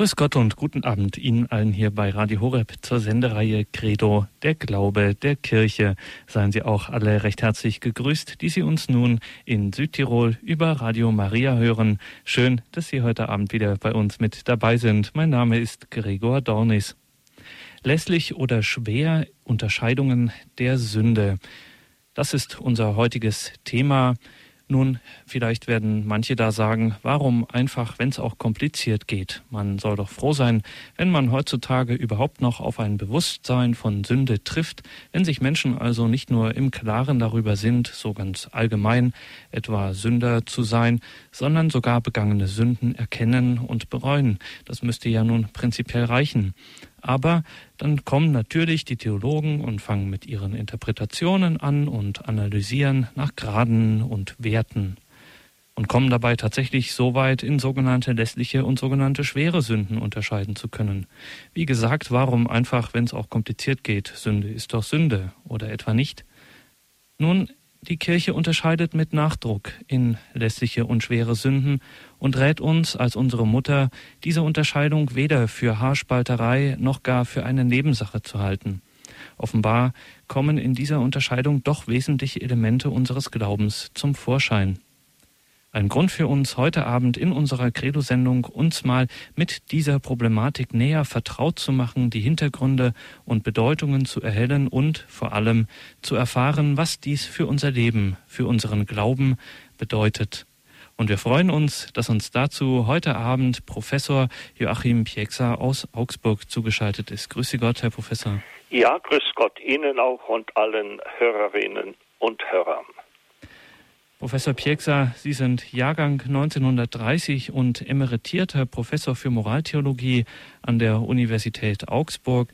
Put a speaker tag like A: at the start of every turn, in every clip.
A: Grüß Gott und guten Abend Ihnen allen hier bei Radio Horeb zur Sendereihe Credo, der Glaube der Kirche. Seien Sie auch alle recht herzlich gegrüßt, die Sie uns nun in Südtirol über Radio Maria hören. Schön, dass Sie heute Abend wieder bei uns mit dabei sind. Mein Name ist Gregor Dornis. Lässlich oder schwer Unterscheidungen der Sünde. Das ist unser heutiges Thema. Nun, vielleicht werden manche da sagen, warum einfach, wenn es auch kompliziert geht? Man soll doch froh sein, wenn man heutzutage überhaupt noch auf ein Bewusstsein von Sünde trifft, wenn sich Menschen also nicht nur im Klaren darüber sind, so ganz allgemein etwa Sünder zu sein, sondern sogar begangene Sünden erkennen und bereuen. Das müsste ja nun prinzipiell reichen. Aber dann kommen natürlich die Theologen und fangen mit ihren Interpretationen an und analysieren nach Graden und Werten und kommen dabei tatsächlich so weit, in sogenannte lässliche und sogenannte schwere Sünden unterscheiden zu können. Wie gesagt, warum einfach, wenn es auch kompliziert geht, Sünde ist doch Sünde oder etwa nicht? Nun, die Kirche unterscheidet mit Nachdruck in lässliche und schwere Sünden und rät uns als unsere Mutter, diese Unterscheidung weder für Haarspalterei noch gar für eine Nebensache zu halten. Offenbar kommen in dieser Unterscheidung doch wesentliche Elemente unseres Glaubens zum Vorschein. Ein Grund für uns heute Abend in unserer Credo-Sendung, uns mal mit dieser Problematik näher vertraut zu machen, die Hintergründe und Bedeutungen zu erhellen und vor allem zu erfahren, was dies für unser Leben, für unseren Glauben bedeutet. Und wir freuen uns, dass uns dazu heute Abend Professor Joachim Pieksa aus Augsburg zugeschaltet ist. Grüße Gott, Herr Professor.
B: Ja, grüß Gott Ihnen auch und allen Hörerinnen und Hörern.
A: Professor Pieksa, Sie sind Jahrgang 1930 und emeritierter Professor für Moraltheologie an der Universität Augsburg.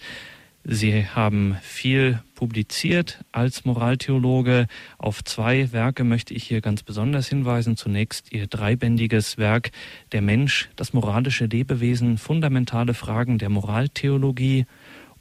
A: Sie haben viel publiziert als Moraltheologe. Auf zwei Werke möchte ich hier ganz besonders hinweisen. Zunächst Ihr dreibändiges Werk Der Mensch, das moralische Lebewesen, fundamentale Fragen der Moraltheologie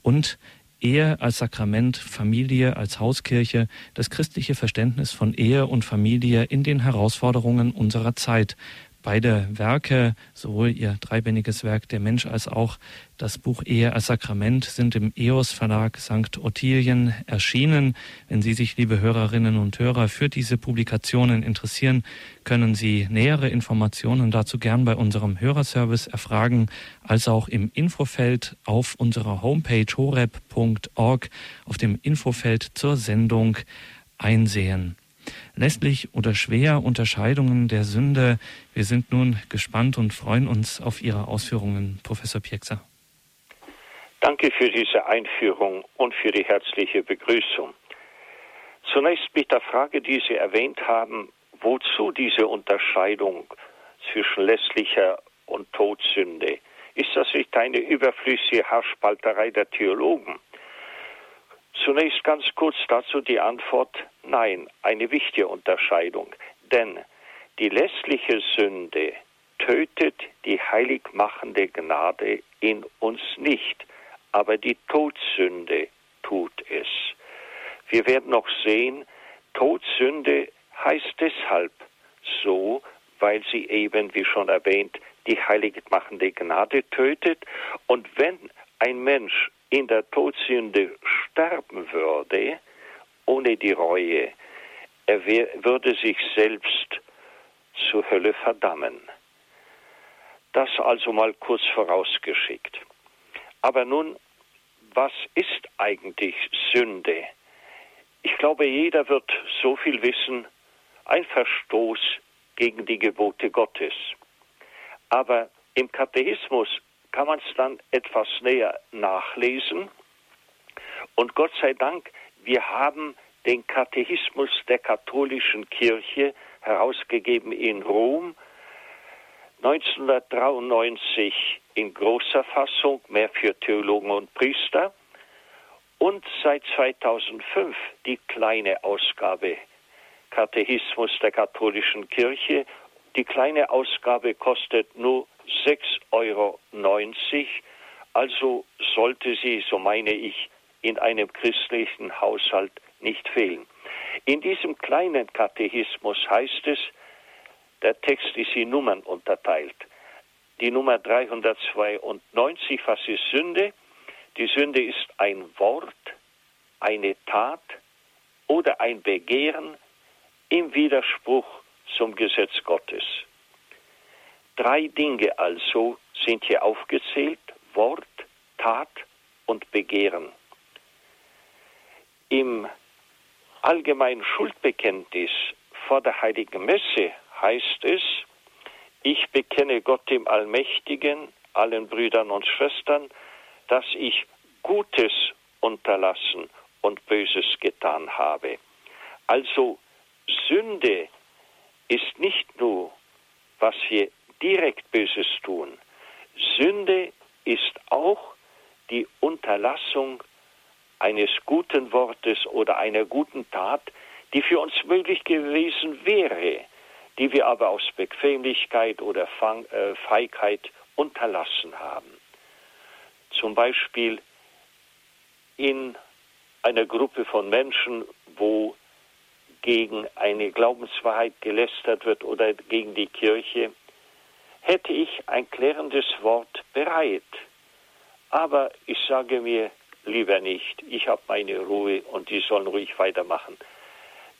A: und Ehe als Sakrament, Familie als Hauskirche, das christliche Verständnis von Ehe und Familie in den Herausforderungen unserer Zeit. Beide Werke, sowohl ihr dreibändiges Werk Der Mensch als auch das Buch Ehe als Sakrament, sind im EOS Verlag St. Ottilien erschienen. Wenn Sie sich, liebe Hörerinnen und Hörer, für diese Publikationen interessieren, können Sie nähere Informationen dazu gern bei unserem Hörerservice erfragen, als auch im Infofeld auf unserer Homepage horeb.org auf dem Infofeld zur Sendung einsehen lässlich oder schwer Unterscheidungen der Sünde. Wir sind nun gespannt und freuen uns auf Ihre Ausführungen, Professor Piekser.
B: Danke für diese Einführung und für die herzliche Begrüßung. Zunächst mit der Frage, die Sie erwähnt haben, wozu diese Unterscheidung zwischen lässlicher und Todsünde? Ist das nicht eine überflüssige Haarspalterei der Theologen? Zunächst ganz kurz dazu die Antwort nein, eine wichtige Unterscheidung. Denn die lässliche Sünde tötet die heiligmachende Gnade in uns nicht, aber die Todsünde tut es. Wir werden noch sehen, Todsünde heißt deshalb so, weil sie eben, wie schon erwähnt, die heiligmachende Gnade tötet. Und wenn ein Mensch in der Todsünde sterben würde, ohne die Reue, er würde sich selbst zur Hölle verdammen. Das also mal kurz vorausgeschickt. Aber nun, was ist eigentlich Sünde? Ich glaube, jeder wird so viel wissen, ein Verstoß gegen die Gebote Gottes. Aber im Katechismus kann man es dann etwas näher nachlesen. Und Gott sei Dank, wir haben den Katechismus der katholischen Kirche herausgegeben in Rom, 1993 in großer Fassung, mehr für Theologen und Priester, und seit 2005 die kleine Ausgabe Katechismus der katholischen Kirche. Die kleine Ausgabe kostet nur 6,90 Euro. Also sollte sie, so meine ich, in einem christlichen Haushalt nicht fehlen. In diesem kleinen Katechismus heißt es, der Text ist in Nummern unterteilt. die Nummer 392. Was ist Sünde? Die Sünde ist ein Wort, eine Tat oder ein Begehren im Widerspruch zum Gesetz Gottes. Drei Dinge also sind hier aufgezählt, Wort, Tat und Begehren. Im allgemeinen Schuldbekenntnis vor der heiligen Messe heißt es, ich bekenne Gott dem Allmächtigen, allen Brüdern und Schwestern, dass ich Gutes unterlassen und Böses getan habe. Also Sünde ist nicht nur, was wir direkt Böses tun. Sünde ist auch die Unterlassung eines guten Wortes oder einer guten Tat, die für uns möglich gewesen wäre, die wir aber aus Bequemlichkeit oder äh, Feigheit unterlassen haben. Zum Beispiel in einer Gruppe von Menschen, wo gegen eine Glaubenswahrheit gelästert wird oder gegen die Kirche, hätte ich ein klärendes Wort bereit. Aber ich sage mir lieber nicht, ich habe meine Ruhe und die sollen ruhig weitermachen.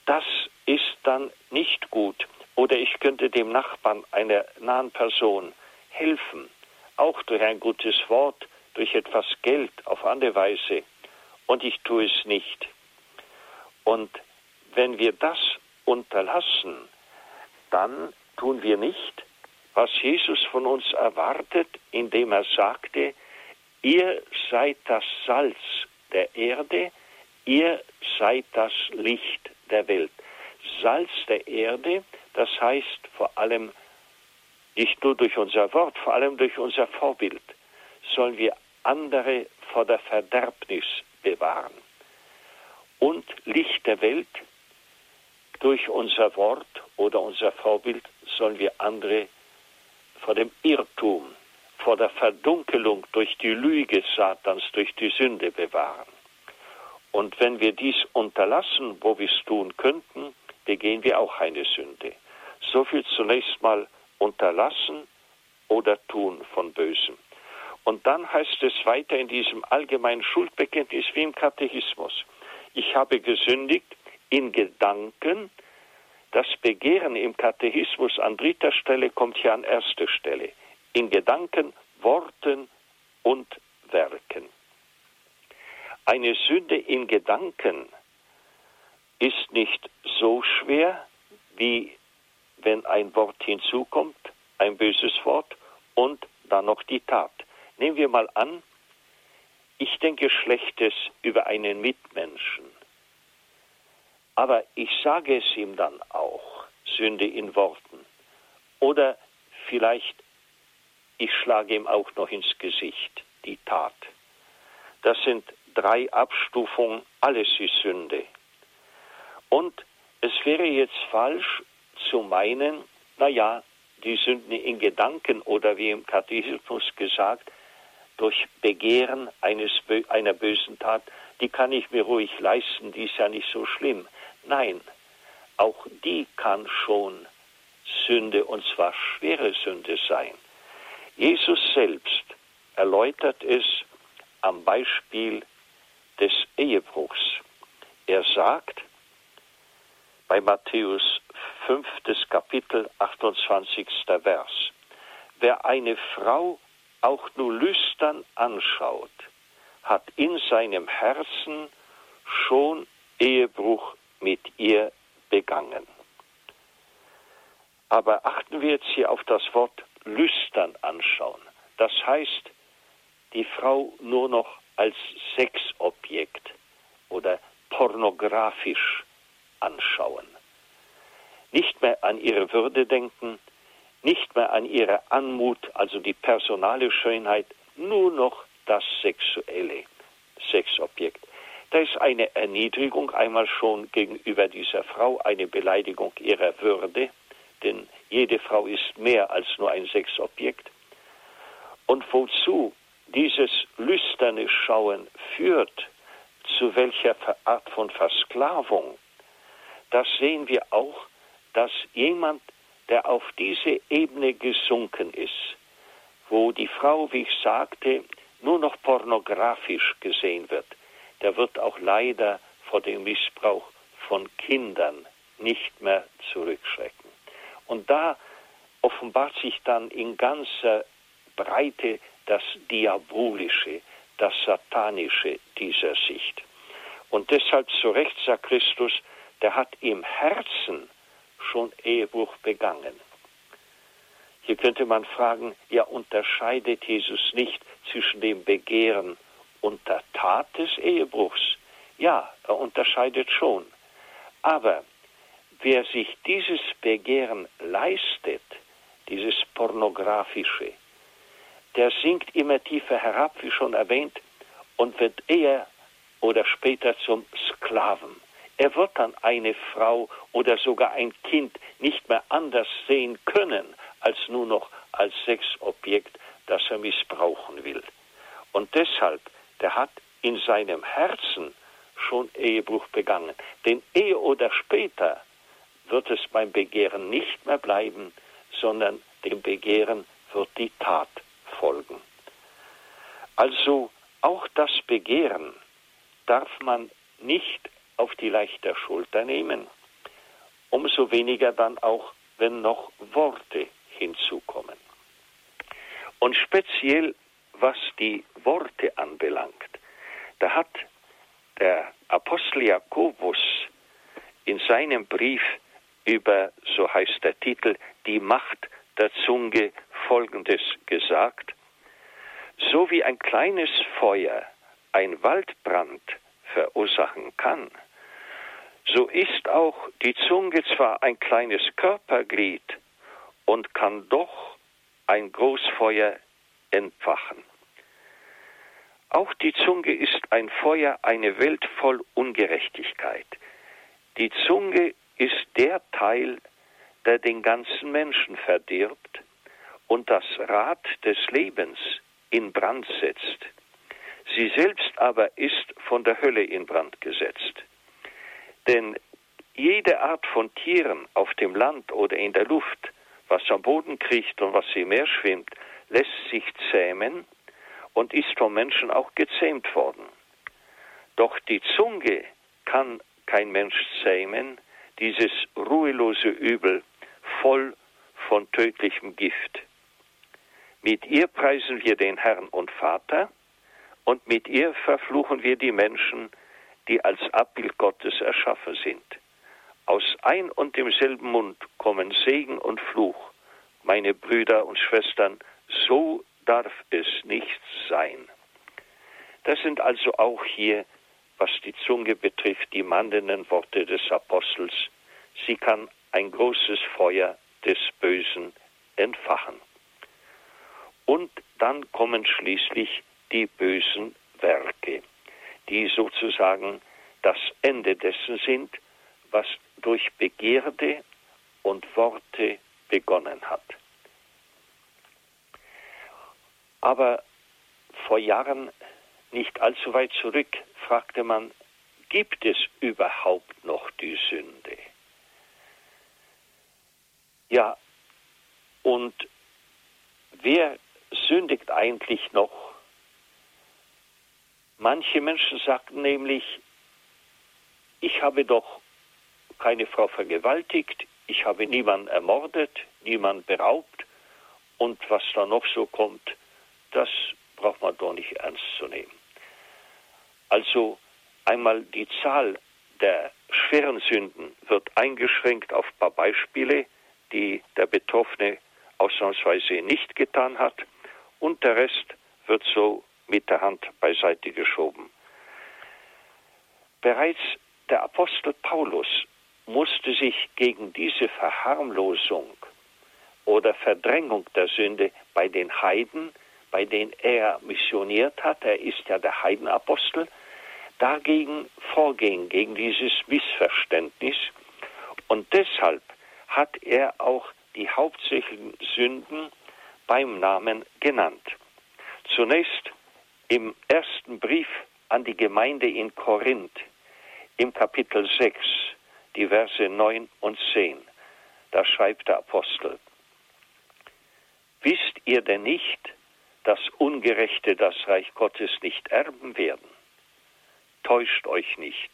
B: Das ist dann nicht gut. Oder ich könnte dem Nachbarn einer nahen Person helfen, auch durch ein gutes Wort, durch etwas Geld auf andere Weise. Und ich tue es nicht. Und wenn wir das unterlassen, dann tun wir nicht, was Jesus von uns erwartet, indem er sagte, ihr seid das Salz der Erde, ihr seid das Licht der Welt. Salz der Erde, das heißt vor allem nicht nur durch unser Wort, vor allem durch unser Vorbild, sollen wir andere vor der Verderbnis bewahren. Und Licht der Welt, durch unser Wort oder unser Vorbild sollen wir andere vor dem Irrtum, vor der Verdunkelung durch die Lüge Satans, durch die Sünde bewahren. Und wenn wir dies unterlassen, wo wir es tun könnten, begehen wir auch eine Sünde. So viel zunächst mal unterlassen oder tun von Bösem. Und dann heißt es weiter in diesem allgemeinen Schuldbekenntnis wie im Katechismus. Ich habe gesündigt in Gedanken. Das Begehren im Katechismus an dritter Stelle kommt hier an erster Stelle. In Gedanken, Worten und Werken. Eine Sünde in Gedanken ist nicht so schwer, wie wenn ein Wort hinzukommt, ein böses Wort, und dann noch die Tat. Nehmen wir mal an, ich denke Schlechtes über einen Mitmenschen, aber ich sage es ihm dann auch, Sünde in Worten. Oder vielleicht, ich schlage ihm auch noch ins Gesicht, die Tat. Das sind drei Abstufungen, alles ist Sünde. Und es wäre jetzt falsch zu meinen, naja, die Sünden in Gedanken oder wie im Katechismus gesagt, durch Begehren eines, einer bösen Tat, die kann ich mir ruhig leisten, die ist ja nicht so schlimm. Nein, auch die kann schon Sünde und zwar schwere Sünde sein. Jesus selbst erläutert es am Beispiel des Ehebruchs. Er sagt bei Matthäus 5. Kapitel 28. Vers, wer eine Frau auch nur lüstern anschaut, hat in seinem Herzen schon Ehebruch mit ihr begangen. Aber achten wir jetzt hier auf das Wort lüstern anschauen. Das heißt, die Frau nur noch als Sexobjekt oder pornografisch anschauen. Nicht mehr an ihre Würde denken, nicht mehr an ihre Anmut, also die personale Schönheit, nur noch das sexuelle Sexobjekt. Da ist eine Erniedrigung einmal schon gegenüber dieser Frau, eine Beleidigung ihrer Würde, denn jede Frau ist mehr als nur ein Sexobjekt. Und wozu dieses lüsterne Schauen führt, zu welcher Art von Versklavung, das sehen wir auch, dass jemand, der auf diese Ebene gesunken ist, wo die Frau, wie ich sagte, nur noch pornografisch gesehen wird, der wird auch leider vor dem Missbrauch von Kindern nicht mehr zurückschrecken. Und da offenbart sich dann in ganzer Breite das Diabolische, das Satanische dieser Sicht. Und deshalb zu Recht sagt Christus, der hat im Herzen schon Ehebruch begangen. Hier könnte man fragen, ja unterscheidet Jesus nicht zwischen dem Begehren und der Tat des Ehebruchs? Ja, er unterscheidet schon. Aber wer sich dieses Begehren leistet, dieses pornografische, der sinkt immer tiefer herab, wie schon erwähnt, und wird eher oder später zum Sklaven. Er wird dann eine Frau oder sogar ein Kind nicht mehr anders sehen können, als nur noch als Sexobjekt, das er missbrauchen will. Und deshalb, der hat in seinem Herzen schon Ehebruch begangen. Denn ehe oder später wird es beim Begehren nicht mehr bleiben, sondern dem Begehren wird die Tat folgen. Also auch das Begehren darf man nicht auf die leichte Schulter nehmen, umso weniger dann auch, wenn noch Worte hinzukommen. Und speziell was die Worte anbelangt, da hat der Apostel Jakobus in seinem Brief über, so heißt der Titel, die Macht der Zunge Folgendes gesagt. So wie ein kleines Feuer ein Waldbrand verursachen kann, so ist auch die Zunge zwar ein kleines Körperglied und kann doch ein Großfeuer entfachen. Auch die Zunge ist ein Feuer, eine Welt voll Ungerechtigkeit. Die Zunge ist der Teil, der den ganzen Menschen verdirbt und das Rad des Lebens in Brand setzt. Sie selbst aber ist von der Hölle in Brand gesetzt. Denn jede Art von Tieren auf dem Land oder in der Luft, was am Boden kriecht und was im Meer schwimmt, lässt sich zähmen und ist vom Menschen auch gezähmt worden. Doch die Zunge kann kein Mensch zähmen, dieses ruhelose Übel, voll von tödlichem Gift. Mit ihr preisen wir den Herrn und Vater, und mit ihr verfluchen wir die Menschen, die als Abbild Gottes erschaffen sind. Aus ein und demselben Mund kommen Segen und Fluch. Meine Brüder und Schwestern, so darf es nicht sein. Das sind also auch hier, was die Zunge betrifft, die mahnenden Worte des Apostels. Sie kann ein großes Feuer des Bösen entfachen. Und dann kommen schließlich die bösen Werke, die sozusagen das Ende dessen sind, was durch Begierde und Worte begonnen hat. Aber vor Jahren, nicht allzu weit zurück, fragte man, gibt es überhaupt noch die Sünde? Ja, und wer sündigt eigentlich noch? Manche Menschen sagten nämlich, ich habe doch keine Frau vergewaltigt, ich habe niemanden ermordet, niemanden beraubt und was da noch so kommt, das braucht man doch nicht ernst zu nehmen. Also einmal die Zahl der schweren Sünden wird eingeschränkt auf ein paar Beispiele, die der Betroffene ausnahmsweise nicht getan hat, und der Rest wird so mit der Hand beiseite geschoben. Bereits der Apostel Paulus musste sich gegen diese Verharmlosung oder Verdrängung der Sünde bei den Heiden bei denen er missioniert hat, er ist ja der Heidenapostel, dagegen vorgehen, gegen dieses Missverständnis. Und deshalb hat er auch die hauptsächlichen Sünden beim Namen genannt. Zunächst im ersten Brief an die Gemeinde in Korinth, im Kapitel 6, die Verse 9 und 10. Da schreibt der Apostel, Wisst ihr denn nicht, dass Ungerechte das Reich Gottes nicht erben werden. Täuscht euch nicht.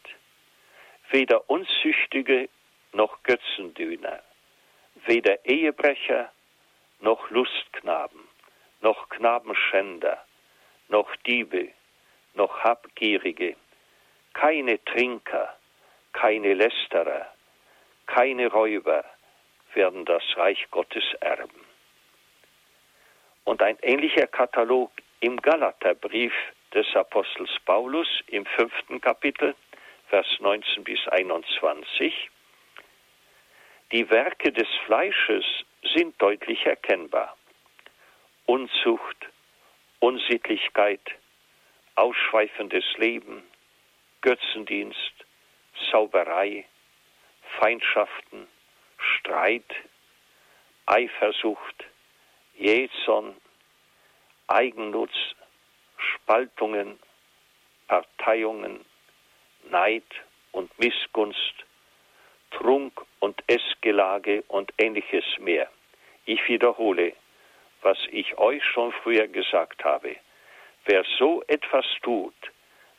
B: Weder Unzüchtige noch Götzendiener, weder Ehebrecher noch Lustknaben, noch Knabenschänder, noch Diebe, noch Habgierige, keine Trinker, keine Lästerer, keine Räuber werden das Reich Gottes erben. Und ein ähnlicher Katalog im Galaterbrief des Apostels Paulus im fünften Kapitel, Vers 19 bis 21. Die Werke des Fleisches sind deutlich erkennbar. Unzucht, Unsittlichkeit, ausschweifendes Leben, Götzendienst, Sauberei, Feindschaften, Streit, Eifersucht, Jähzorn, Eigennutz, Spaltungen, Parteiungen, Neid und Missgunst, Trunk und Essgelage und ähnliches mehr. Ich wiederhole, was ich euch schon früher gesagt habe. Wer so etwas tut,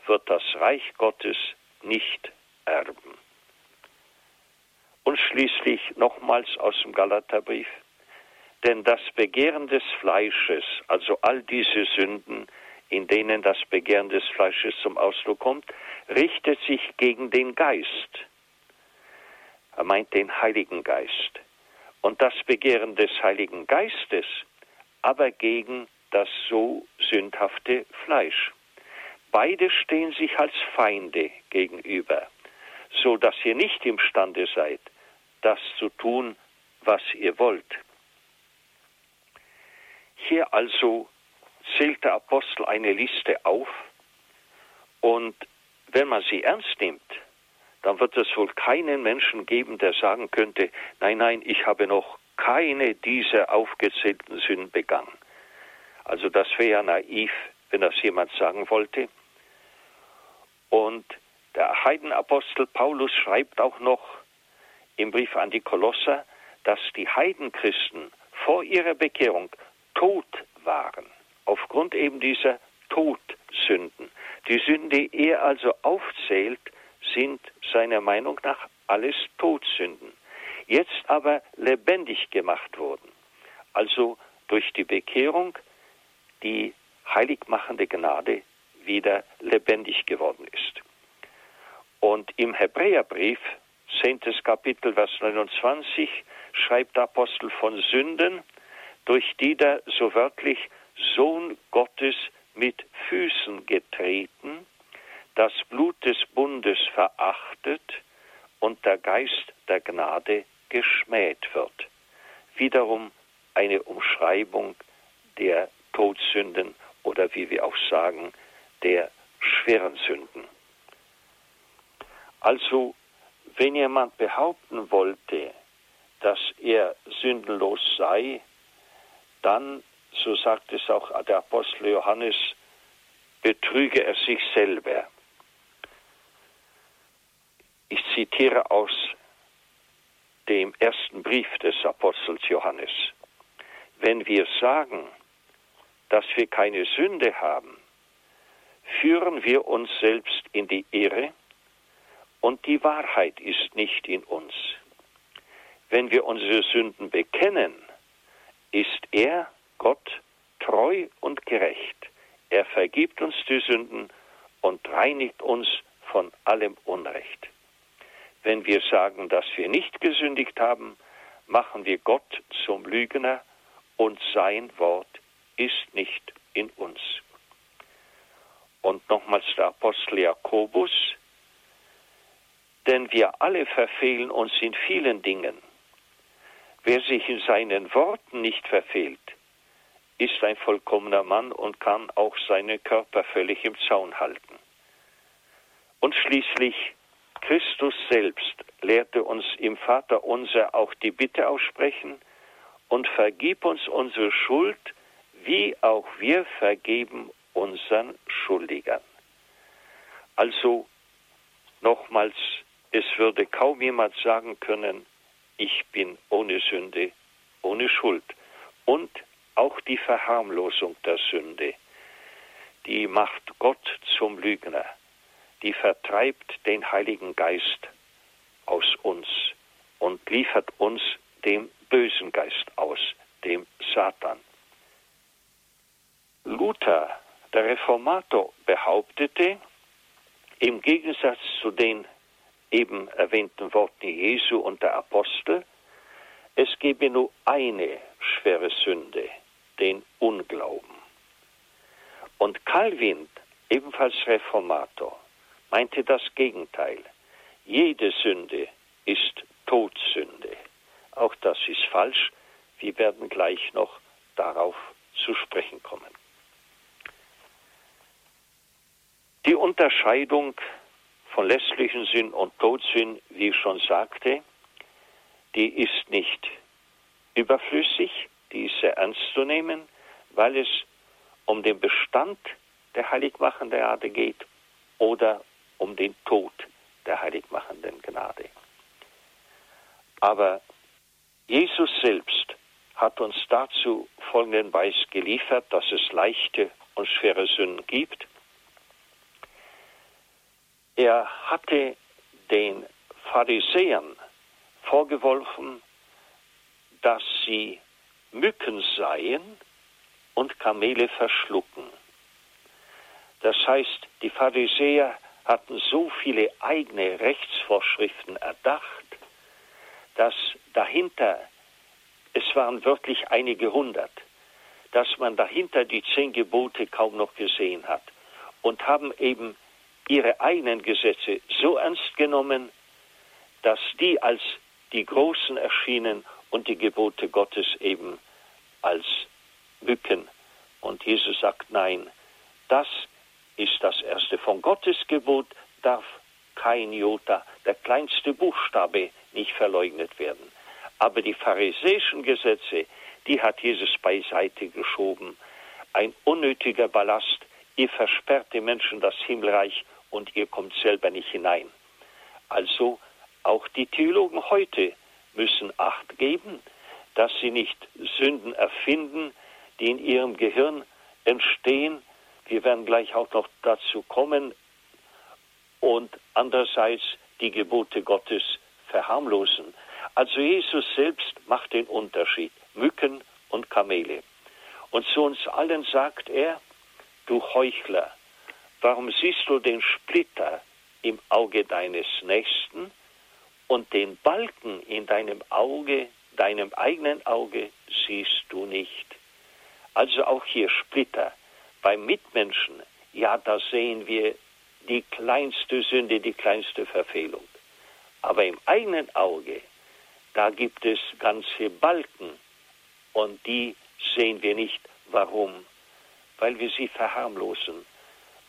B: wird das Reich Gottes nicht erben. Und schließlich nochmals aus dem Galaterbrief. Denn das Begehren des Fleisches, also all diese Sünden, in denen das Begehren des Fleisches zum Ausdruck kommt, richtet sich gegen den Geist. Er meint den Heiligen Geist. Und das Begehren des Heiligen Geistes aber gegen das so sündhafte Fleisch. Beide stehen sich als Feinde gegenüber, so dass ihr nicht imstande seid, das zu tun, was ihr wollt. Hier also zählt der Apostel eine Liste auf und wenn man sie ernst nimmt, dann wird es wohl keinen Menschen geben, der sagen könnte, nein, nein, ich habe noch keine dieser aufgezählten Sünden begangen. Also das wäre ja naiv, wenn das jemand sagen wollte. Und der Heidenapostel Paulus schreibt auch noch im Brief an die Kolosser, dass die Heidenchristen vor ihrer Bekehrung tot waren, aufgrund eben dieser Todsünden. Die Sünden, die er also aufzählt, sind seiner Meinung nach alles Todsünden. Jetzt aber lebendig gemacht wurden, also durch die Bekehrung die heiligmachende Gnade wieder lebendig geworden ist. Und im Hebräerbrief, 10. Kapitel, Vers 29, schreibt der Apostel von Sünden, durch die der so wörtlich Sohn Gottes mit Füßen getreten, das Blut des Bundes verachtet und der Geist der Gnade geschmäht wird. Wiederum eine Umschreibung der Todsünden oder wie wir auch sagen, der schweren Sünden. Also, wenn jemand behaupten wollte, dass er sündenlos sei, dann, so sagt es auch der Apostel Johannes, betrüge er sich selber. Ich zitiere aus dem ersten Brief des Apostels Johannes. Wenn wir sagen, dass wir keine Sünde haben, führen wir uns selbst in die Irre und die Wahrheit ist nicht in uns. Wenn wir unsere Sünden bekennen, ist er, Gott, treu und gerecht. Er vergibt uns die Sünden und reinigt uns von allem Unrecht. Wenn wir sagen, dass wir nicht gesündigt haben, machen wir Gott zum Lügner und sein Wort ist nicht in uns. Und nochmals der Apostel Jakobus, denn wir alle verfehlen uns in vielen Dingen. Wer sich in seinen Worten nicht verfehlt, ist ein vollkommener Mann und kann auch seinen Körper völlig im Zaun halten. Und schließlich Christus selbst lehrte uns im Vater unser auch die Bitte aussprechen und vergib uns unsere Schuld, wie auch wir vergeben unseren Schuldigern. Also nochmals, es würde kaum jemand sagen können, ich bin ohne Sünde, ohne Schuld. Und auch die Verharmlosung der Sünde, die macht Gott zum Lügner, die vertreibt den Heiligen Geist aus uns und liefert uns dem bösen Geist aus, dem Satan. Luther, der Reformator, behauptete, im Gegensatz zu den eben erwähnten Worten Jesu und der Apostel, es gebe nur eine schwere Sünde, den Unglauben. Und Calvin, ebenfalls Reformator, meinte das Gegenteil. Jede Sünde ist Todsünde. Auch das ist falsch. Wir werden gleich noch darauf zu sprechen kommen. Die Unterscheidung von lässlichen Sinn und Todsinn, wie ich schon sagte, die ist nicht überflüssig, die ist sehr ernst zu nehmen, weil es um den Bestand der heiligmachenden Gnade geht oder um den Tod der heiligmachenden Gnade. Aber Jesus selbst hat uns dazu folgenden Beweis geliefert, dass es leichte und schwere Sünden gibt er hatte den Pharisäern vorgeworfen, dass sie Mücken seien und Kamele verschlucken. Das heißt, die Pharisäer hatten so viele eigene Rechtsvorschriften erdacht, dass dahinter, es waren wirklich einige hundert, dass man dahinter die zehn Gebote kaum noch gesehen hat und haben eben ihre eigenen Gesetze so ernst genommen, dass die als die Großen erschienen und die Gebote Gottes eben als Mücken. Und Jesus sagt, nein, das ist das erste. Von Gottes Gebot darf kein Jota, der kleinste Buchstabe, nicht verleugnet werden. Aber die pharisäischen Gesetze, die hat Jesus beiseite geschoben. Ein unnötiger Ballast. Ihr versperrt den Menschen das Himmelreich und ihr kommt selber nicht hinein. Also auch die Theologen heute müssen Acht geben, dass sie nicht Sünden erfinden, die in ihrem Gehirn entstehen. Wir werden gleich auch noch dazu kommen. Und andererseits die Gebote Gottes verharmlosen. Also Jesus selbst macht den Unterschied. Mücken und Kamele. Und zu uns allen sagt er, du Heuchler, Warum siehst du den Splitter im Auge deines Nächsten und den Balken in deinem Auge, deinem eigenen Auge siehst du nicht? Also auch hier Splitter. Beim Mitmenschen, ja, da sehen wir die kleinste Sünde, die kleinste Verfehlung. Aber im eigenen Auge, da gibt es ganze Balken und die sehen wir nicht. Warum? Weil wir sie verharmlosen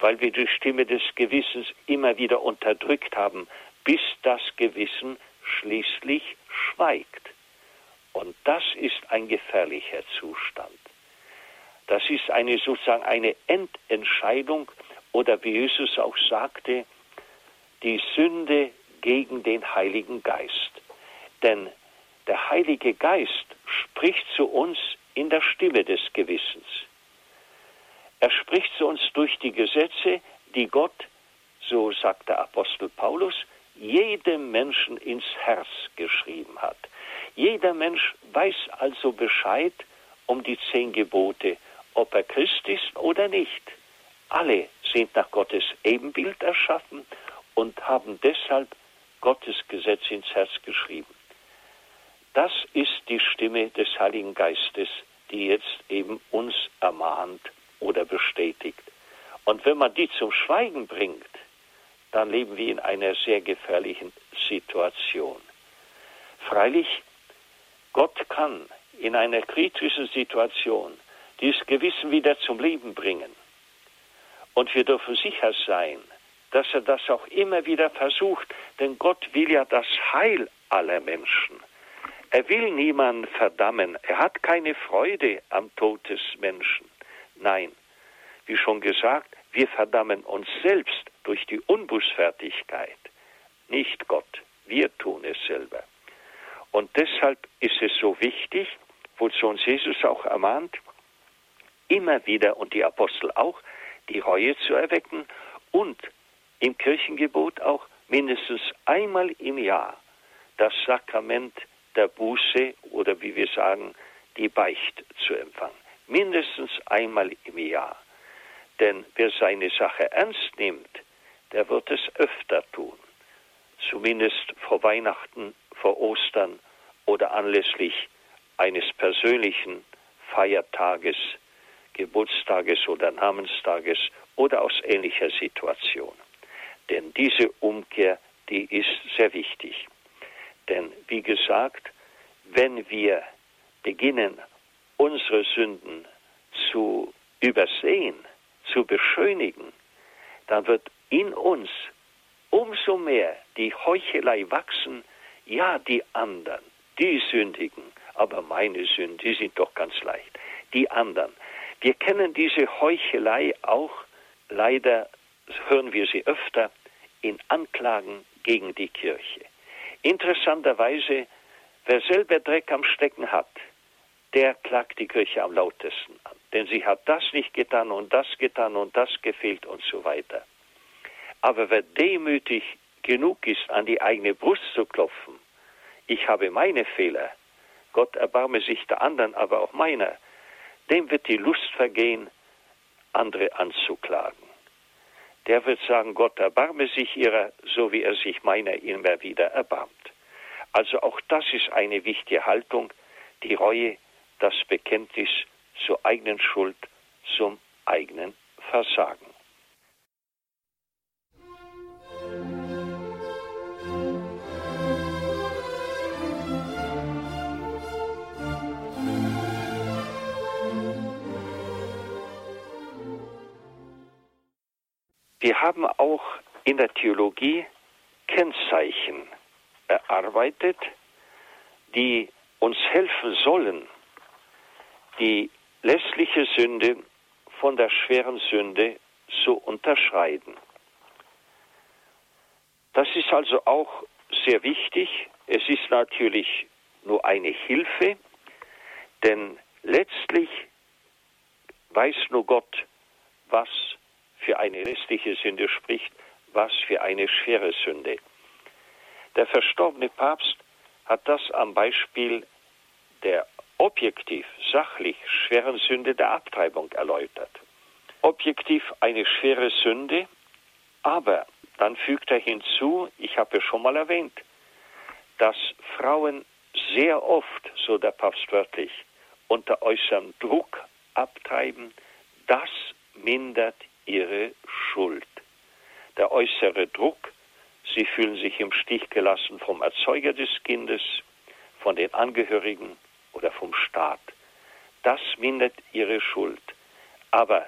B: weil wir die Stimme des Gewissens immer wieder unterdrückt haben, bis das Gewissen schließlich schweigt. Und das ist ein gefährlicher Zustand. Das ist eine sozusagen eine Endentscheidung oder wie Jesus auch sagte, die Sünde gegen den Heiligen Geist. Denn der Heilige Geist spricht zu uns in der Stimme des Gewissens. Er spricht zu uns durch die Gesetze, die Gott, so sagt der Apostel Paulus, jedem Menschen ins Herz geschrieben hat. Jeder Mensch weiß also Bescheid um die zehn Gebote, ob er Christ ist oder nicht. Alle sind nach Gottes Ebenbild erschaffen und haben deshalb Gottes Gesetz ins Herz geschrieben. Das ist die Stimme des Heiligen Geistes, die jetzt eben uns ermahnt oder bestätigt. Und wenn man die zum Schweigen bringt, dann leben wir in einer sehr gefährlichen Situation. Freilich, Gott kann in einer kritischen Situation dieses Gewissen wieder zum Leben bringen. Und wir dürfen sicher sein, dass er das auch immer wieder versucht, denn Gott will ja das Heil aller Menschen. Er will niemanden verdammen. Er hat keine Freude am Tod des Menschen. Nein, wie schon gesagt, wir verdammen uns selbst durch die Unbußfertigkeit, nicht Gott. Wir tun es selber. Und deshalb ist es so wichtig, wozu uns Jesus auch ermahnt, immer wieder und die Apostel auch, die Reue zu erwecken und im Kirchengebot auch mindestens einmal im Jahr das Sakrament der Buße oder wie wir sagen, die Beicht zu empfangen. Mindestens einmal im Jahr. Denn wer seine Sache ernst nimmt, der wird es öfter tun. Zumindest vor Weihnachten, vor Ostern oder anlässlich eines persönlichen Feiertages, Geburtstages oder Namenstages oder aus ähnlicher Situation. Denn diese Umkehr, die ist sehr wichtig. Denn wie gesagt, wenn wir beginnen, unsere Sünden zu übersehen, zu beschönigen, dann wird in uns umso mehr die Heuchelei wachsen, ja, die anderen, die sündigen, aber meine Sünden, die sind doch ganz leicht. Die anderen. Wir kennen diese Heuchelei auch, leider hören wir sie öfter, in Anklagen gegen die Kirche. Interessanterweise, wer selber Dreck am Stecken hat, der klagt die Kirche am lautesten an. Denn sie hat das nicht getan und das getan und das gefehlt und so weiter. Aber wer demütig genug ist, an die eigene Brust zu klopfen, ich habe meine Fehler, Gott erbarme sich der anderen, aber auch meiner, dem wird die Lust vergehen, andere anzuklagen. Der wird sagen, Gott erbarme sich ihrer, so wie er sich meiner immer wieder erbarmt. Also auch das ist eine wichtige Haltung, die Reue, das Bekenntnis zur eigenen Schuld, zum eigenen Versagen. Wir haben auch in der Theologie Kennzeichen erarbeitet, die uns helfen sollen, die lässliche Sünde von der schweren Sünde zu unterscheiden. Das ist also auch sehr wichtig. Es ist natürlich nur eine Hilfe, denn letztlich weiß nur Gott, was für eine lästliche Sünde spricht, was für eine schwere Sünde. Der verstorbene Papst hat das am Beispiel der objektiv, sachlich schweren Sünde der Abtreibung erläutert. Objektiv eine schwere Sünde, aber dann fügt er hinzu, ich habe schon mal erwähnt, dass Frauen sehr oft, so der Papst wörtlich, unter äußerem Druck abtreiben, das mindert ihre Schuld. Der äußere Druck, sie fühlen sich im Stich gelassen vom Erzeuger des Kindes, von den Angehörigen oder vom Staat. Das mindert ihre Schuld. Aber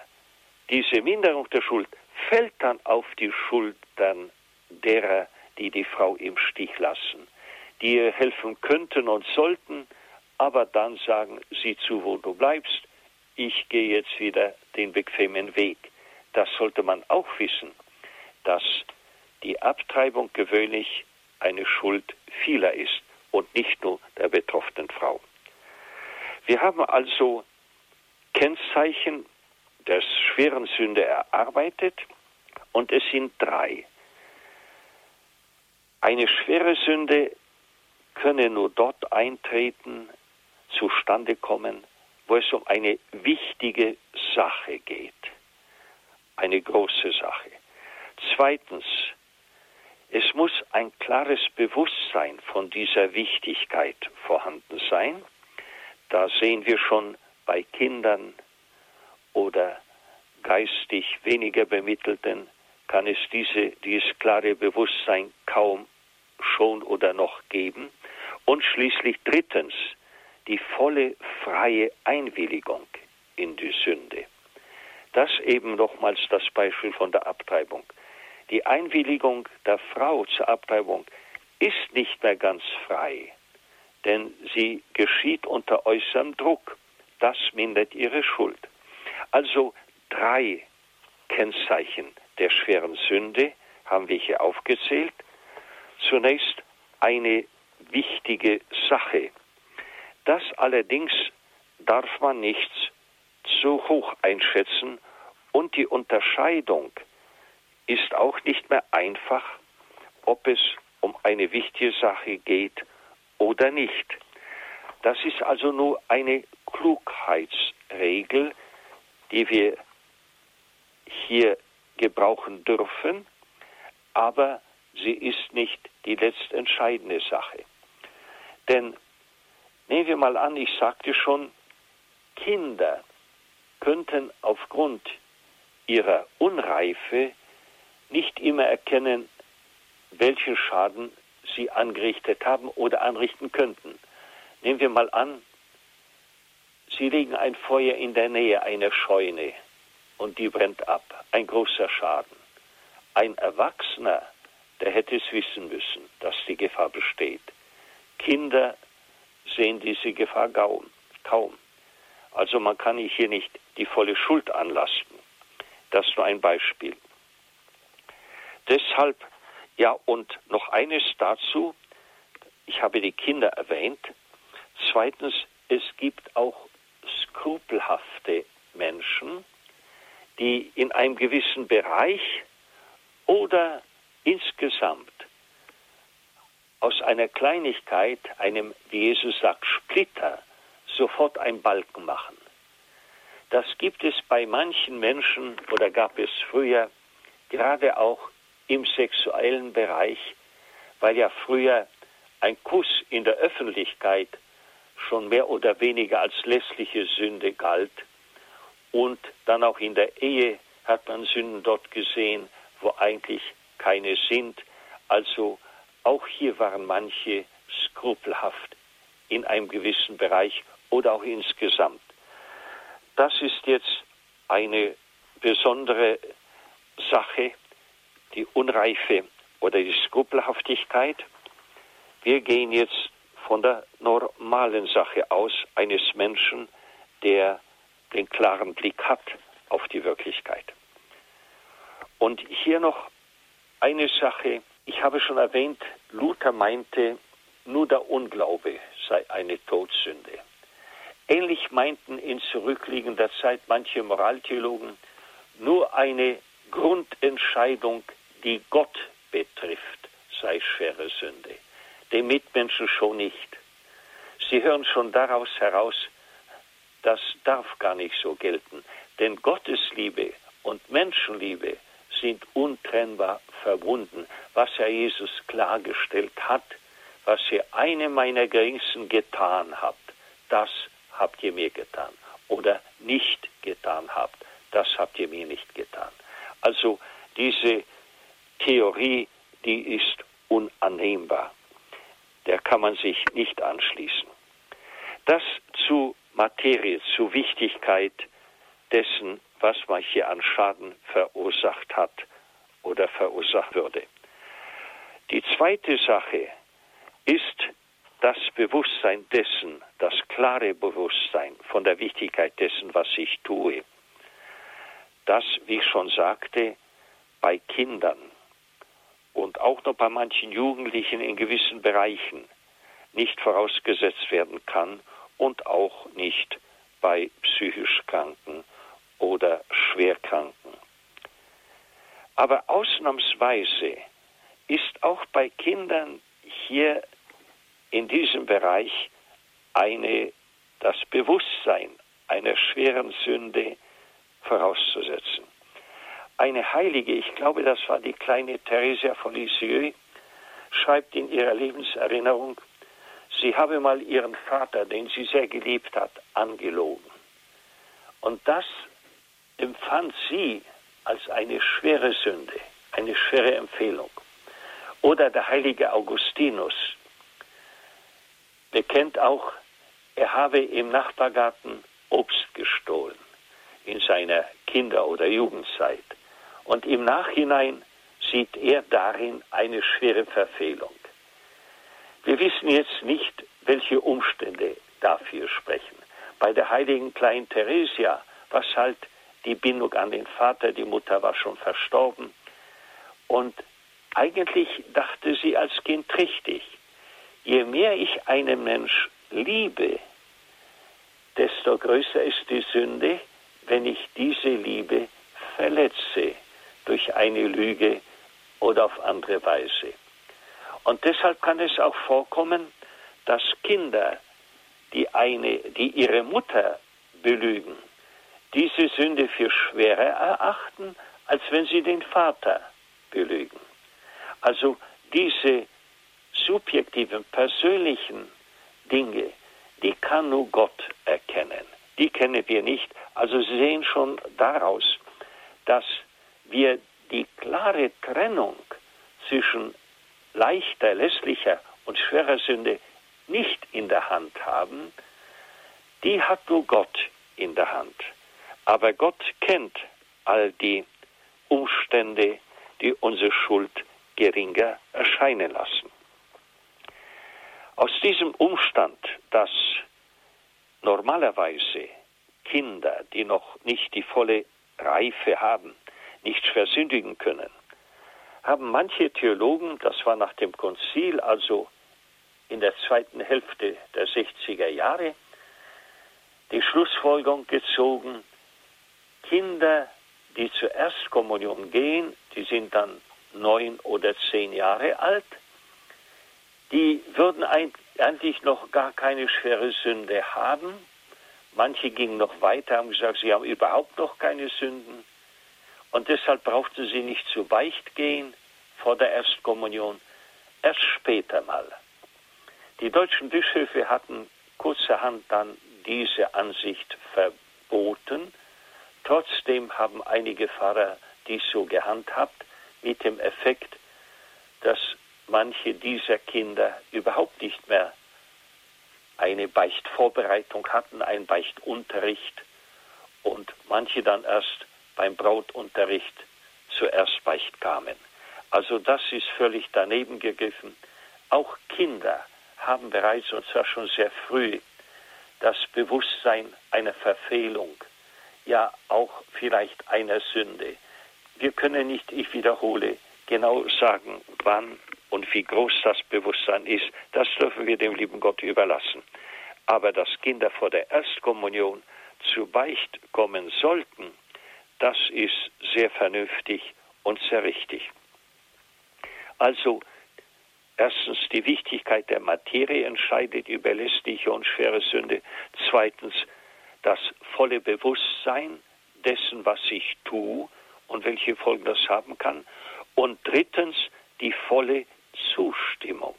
B: diese Minderung der Schuld fällt dann auf die Schultern derer, die die Frau im Stich lassen, die ihr helfen könnten und sollten, aber dann sagen, sieh zu, wo du bleibst, ich gehe jetzt wieder den bequemen Weg das sollte man auch wissen, dass die Abtreibung gewöhnlich eine Schuld vieler ist und nicht nur der betroffenen Frau. Wir haben also Kennzeichen der schweren Sünde erarbeitet und es sind drei. Eine schwere Sünde könne nur dort eintreten, zustande kommen, wo es um eine wichtige Sache geht eine große Sache. Zweitens, es muss ein klares Bewusstsein von dieser Wichtigkeit vorhanden sein. Da sehen wir schon bei Kindern oder geistig weniger Bemittelten, kann es diese, dieses klare Bewusstsein kaum schon oder noch geben. Und schließlich drittens, die volle freie Einwilligung in die Sünde. Das eben nochmals das Beispiel von der Abtreibung. Die Einwilligung der Frau zur Abtreibung ist nicht mehr ganz frei, denn sie geschieht unter äußerem Druck. Das mindert ihre Schuld. Also drei Kennzeichen der schweren Sünde haben wir hier aufgezählt. Zunächst eine wichtige Sache. Das allerdings darf man nicht so hoch einschätzen und die Unterscheidung ist auch nicht mehr einfach, ob es um eine wichtige Sache geht oder nicht. Das ist also nur eine Klugheitsregel, die wir hier gebrauchen dürfen, aber sie ist nicht die letztentscheidende Sache. Denn nehmen wir mal an, ich sagte schon, Kinder könnten aufgrund ihrer Unreife nicht immer erkennen, welchen Schaden sie angerichtet haben oder anrichten könnten. Nehmen wir mal an, Sie legen ein Feuer in der Nähe einer Scheune und die brennt ab. Ein großer Schaden. Ein Erwachsener, der hätte es wissen müssen, dass die Gefahr besteht. Kinder sehen diese Gefahr kaum. Also man kann hier nicht die volle Schuld anlasten. Das ist nur ein Beispiel. Deshalb, ja, und noch eines dazu. Ich habe die Kinder erwähnt. Zweitens, es gibt auch skrupelhafte Menschen, die in einem gewissen Bereich oder insgesamt aus einer Kleinigkeit, einem, wie Jesus sagt, Splitter, sofort einen Balken machen. Das gibt es bei manchen Menschen oder gab es früher gerade auch im sexuellen Bereich, weil ja früher ein Kuss in der Öffentlichkeit schon mehr oder weniger als lässliche Sünde galt. Und dann auch in der Ehe hat man Sünden dort gesehen, wo eigentlich keine sind. Also auch hier waren manche skrupelhaft in einem gewissen Bereich oder auch insgesamt. Das ist jetzt eine besondere Sache, die Unreife oder die Skrupelhaftigkeit. Wir gehen jetzt von der normalen Sache aus eines Menschen, der den klaren Blick hat auf die Wirklichkeit. Und hier noch eine Sache. Ich habe schon erwähnt, Luther meinte, nur der Unglaube sei eine Todsünde. Ähnlich meinten in zurückliegender Zeit manche Moraltheologen, nur eine Grundentscheidung, die Gott betrifft, sei schwere Sünde dem Mitmenschen schon nicht. Sie hören schon daraus heraus, das darf gar nicht so gelten, denn Gottes Liebe und Menschenliebe sind untrennbar verbunden. Was Herr Jesus klargestellt hat, was ihr eine meiner Geringsten getan habt, das habt ihr mir getan. Oder nicht getan habt, das habt ihr mir nicht getan. Also diese Theorie, die ist unannehmbar der kann man sich nicht anschließen. Das zu Materie, zu Wichtigkeit dessen, was man hier an Schaden verursacht hat oder verursacht würde. Die zweite Sache ist das Bewusstsein dessen, das klare Bewusstsein von der Wichtigkeit dessen, was ich tue. Das, wie ich schon sagte, bei Kindern und auch noch bei manchen Jugendlichen in gewissen Bereichen nicht vorausgesetzt werden kann und auch nicht bei psychisch Kranken oder Schwerkranken. Aber ausnahmsweise ist auch bei Kindern hier in diesem Bereich eine, das Bewusstsein einer schweren Sünde vorauszusetzen eine Heilige, ich glaube, das war die kleine Theresia von Lisieux, schreibt in ihrer Lebenserinnerung, sie habe mal ihren Vater, den sie sehr geliebt hat, angelogen. Und das empfand sie als eine schwere Sünde, eine schwere Empfehlung. Oder der heilige Augustinus bekennt auch, er habe im Nachbargarten Obst gestohlen in seiner Kinder- oder Jugendzeit. Und im Nachhinein sieht er darin eine schwere Verfehlung. Wir wissen jetzt nicht, welche Umstände dafür sprechen. Bei der heiligen kleinen Theresia war es halt die Bindung an den Vater, die Mutter war schon verstorben. Und eigentlich dachte sie als Kind richtig, je mehr ich einen Mensch liebe, desto größer ist die Sünde, wenn ich diese Liebe verletze durch eine Lüge oder auf andere Weise. Und deshalb kann es auch vorkommen, dass Kinder, die, eine, die ihre Mutter belügen, diese Sünde für schwerer erachten, als wenn sie den Vater belügen. Also diese subjektiven, persönlichen Dinge, die kann nur Gott erkennen. Die kennen wir nicht. Also Sie sehen schon daraus, dass wir die klare Trennung zwischen leichter, lässlicher und schwerer Sünde nicht in der Hand haben, die hat nur Gott in der Hand. Aber Gott kennt all die Umstände, die unsere Schuld geringer erscheinen lassen. Aus diesem Umstand, dass normalerweise Kinder, die noch nicht die volle Reife haben, nicht versündigen können, haben manche Theologen, das war nach dem Konzil, also in der zweiten Hälfte der 60er Jahre, die Schlussfolgerung gezogen, Kinder, die zur Erstkommunion gehen, die sind dann neun oder zehn Jahre alt, die würden eigentlich noch gar keine schwere Sünde haben. Manche gingen noch weiter, haben gesagt, sie haben überhaupt noch keine Sünden. Und deshalb brauchten sie nicht zu Beicht gehen vor der Erstkommunion, erst später mal. Die deutschen Bischöfe hatten kurzerhand dann diese Ansicht verboten. Trotzdem haben einige Pfarrer dies so gehandhabt, mit dem Effekt, dass manche dieser Kinder überhaupt nicht mehr eine Beichtvorbereitung hatten, einen Beichtunterricht und manche dann erst beim Brautunterricht zuerst Beicht kamen. Also das ist völlig daneben gegriffen. Auch Kinder haben bereits, und zwar schon sehr früh, das Bewusstsein einer Verfehlung, ja auch vielleicht einer Sünde. Wir können nicht, ich wiederhole, genau sagen, wann und wie groß das Bewusstsein ist. Das dürfen wir dem lieben Gott überlassen. Aber dass Kinder vor der Erstkommunion zu Beicht kommen sollten, das ist sehr vernünftig und sehr richtig. Also erstens die Wichtigkeit der Materie entscheidet über lästige und schwere Sünde. Zweitens das volle Bewusstsein dessen, was ich tue und welche Folgen das haben kann. Und drittens die volle Zustimmung.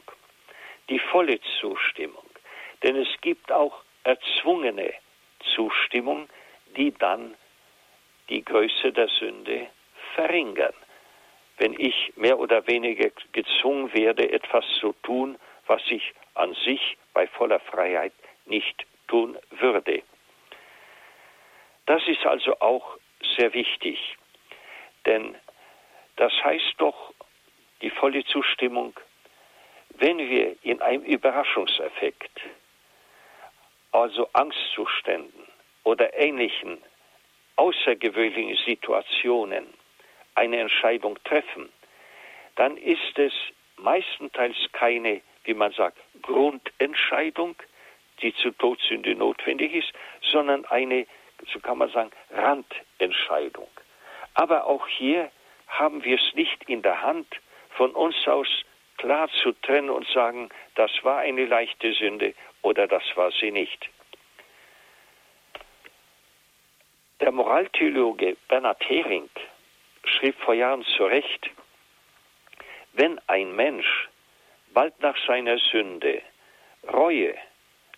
B: Die volle Zustimmung. Denn es gibt auch erzwungene Zustimmung, die dann die Größe der Sünde verringern wenn ich mehr oder weniger gezwungen werde, etwas zu tun, was ich an sich bei voller Freiheit nicht tun würde. Das ist also auch sehr wichtig, denn das heißt doch die volle Zustimmung, wenn wir in einem Überraschungseffekt, also Angstzuständen oder ähnlichen außergewöhnlichen Situationen eine Entscheidung treffen, dann ist es meistenteils keine, wie man sagt, Grundentscheidung, die zur Todsünde notwendig ist, sondern eine, so kann man sagen, Randentscheidung. Aber auch hier haben wir es nicht in der Hand, von uns aus klar zu trennen und sagen, das war eine leichte Sünde oder das war sie nicht. Der Moraltheologe Bernhard Hering schrieb vor Jahren zu Recht, wenn ein Mensch bald nach seiner Sünde Reue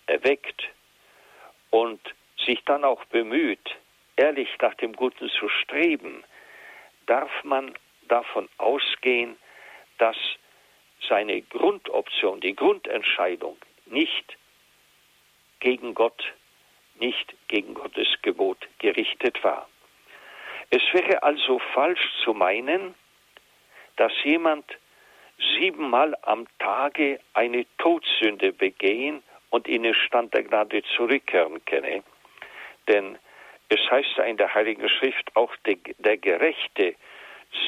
B: erweckt und sich dann auch bemüht, ehrlich nach dem Guten zu streben, darf man davon ausgehen, dass seine Grundoption, die Grundentscheidung nicht gegen Gott, nicht gegen Gottes Gebot gerichtet war. Es wäre also falsch zu meinen, dass jemand siebenmal am Tage eine Todsünde begehen und in den Stand der Gnade zurückkehren könne. Denn es heißt ja in der Heiligen Schrift auch der, Gerechte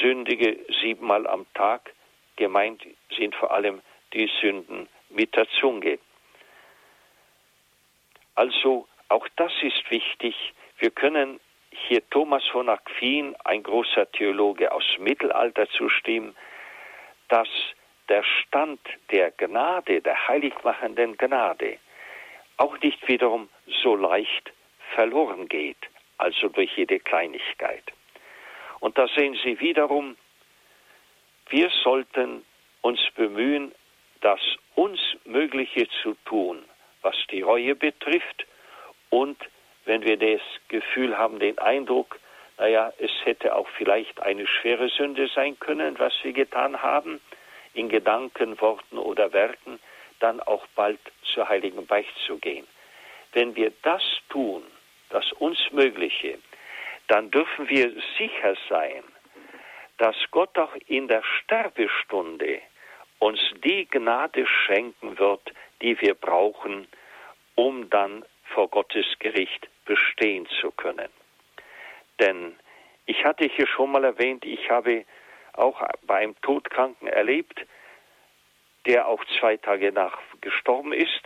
B: sündige siebenmal am Tag. Gemeint sind vor allem die Sünden mit der Zunge. Also auch das ist wichtig. Wir können hier Thomas von Aquin, ein großer Theologe aus Mittelalter, zustimmen, dass der Stand der Gnade, der heiligmachenden Gnade, auch nicht wiederum so leicht verloren geht, also durch jede Kleinigkeit. Und da sehen Sie wiederum, wir sollten uns bemühen, das uns Mögliche zu tun, was die Reue betrifft und wenn wir das Gefühl haben, den Eindruck, naja, es hätte auch vielleicht eine schwere Sünde sein können, was wir getan haben, in Gedanken, Worten oder Werken, dann auch bald zur heiligen Beicht zu gehen. Wenn wir das tun, das uns Mögliche, dann dürfen wir sicher sein, dass Gott auch in der Sterbestunde uns die Gnade schenken wird, die wir brauchen, um dann vor Gottes Gericht bestehen zu können. Denn ich hatte hier schon mal erwähnt, ich habe auch bei einem Todkranken erlebt, der auch zwei Tage nach gestorben ist,